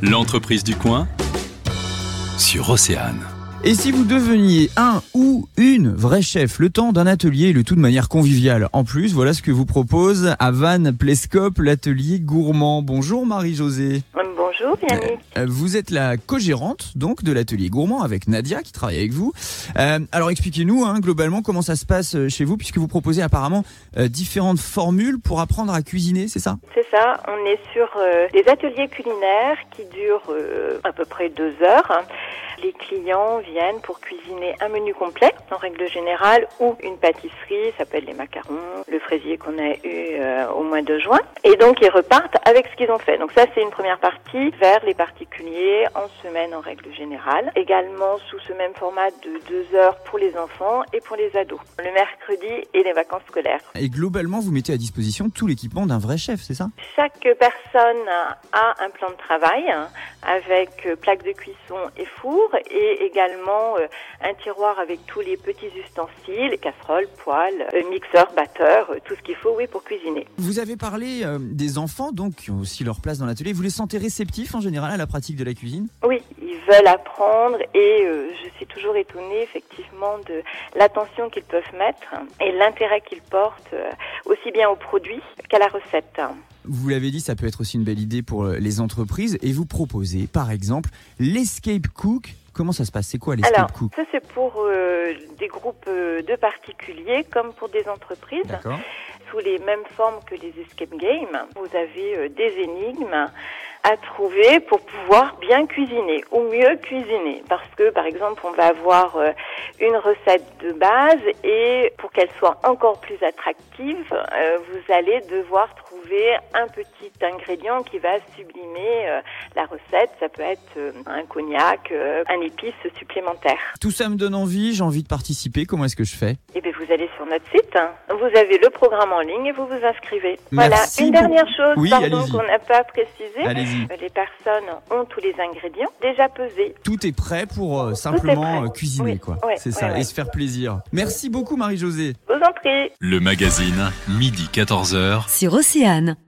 L'entreprise du coin sur Océane. Et si vous deveniez un ou une vraie chef, le temps d'un atelier, le tout de manière conviviale. En plus, voilà ce que vous propose à Van Plescope, l'atelier gourmand. Bonjour Marie-Josée. Bonjour Yannick. Euh, Vous êtes la co-gérante donc de l'atelier gourmand avec Nadia qui travaille avec vous. Euh, alors expliquez-nous hein, globalement comment ça se passe euh, chez vous puisque vous proposez apparemment euh, différentes formules pour apprendre à cuisiner, c'est ça? C'est ça, on est sur euh, des ateliers culinaires qui durent euh, à peu près deux heures. hein. Les clients viennent pour cuisiner un menu complet, en règle générale, ou une pâtisserie, ça s'appelle les macarons, le fraisier qu'on a eu euh, mois de juin. Et donc ils repartent avec ce qu'ils ont fait. Donc ça c'est une première partie vers les particuliers en semaine en règle générale. Également sous ce même format de deux heures pour les enfants et pour les ados. Le mercredi et les vacances scolaires. Et globalement, vous mettez à disposition tout l'équipement d'un vrai chef, c'est ça? Chaque personne a un plan de travail hein, avec euh, plaque de cuisson et four et également euh, un tiroir avec tous les petits ustensiles, casseroles, poêles, euh, mixeurs, batteurs, tout ce qu'il faut oui pour cuisiner. Vous avez parlé euh, des enfants donc qui ont aussi leur place dans l'atelier. Vous les sentez réceptifs en général à la pratique de la cuisine? Oui, ils veulent apprendre et euh, je suis toujours étonnée effectivement de l'attention qu'ils peuvent mettre et l'intérêt qu'ils portent euh, aussi bien au produit qu'à la recette. Vous l'avez dit, ça peut être aussi une belle idée pour les entreprises. Et vous proposez, par exemple, l'escape cook. Comment ça se passe? C'est quoi Alors, l'escape cook? ça c'est pour euh, des groupes de particuliers comme pour des entreprises, D'accord. Sous les mêmes formes que les escape games. Vous avez euh, des énigmes à trouver pour pouvoir bien cuisiner ou mieux cuisiner. Parce que, par exemple, on va avoir euh, une recette de base et pour qu'elle soit encore plus attractive, euh, vous allez devoir trouver un petit ingrédient qui va sublimer euh, la recette. Ça peut être un cognac, un épice supplémentaire. Tout ça me donne envie, j'ai envie de participer. Comment est-ce que je fais? Eh bien, vous allez sur notre site, hein. vous avez le programme en ligne et vous vous inscrivez. Merci voilà. Une dernière chose, Oui, pardon, qu'on n'a pas précisé. Euh, Les personnes ont tous les ingrédients déjà pesés. Tout est prêt pour euh, simplement prêt. euh, cuisiner, Oui, quoi. ouais, C'est ouais, ça, ouais. et se faire plaisir. Merci beaucoup, Marie-Josée. Vous en prie. Le magazine, midi 14h. sur Océane.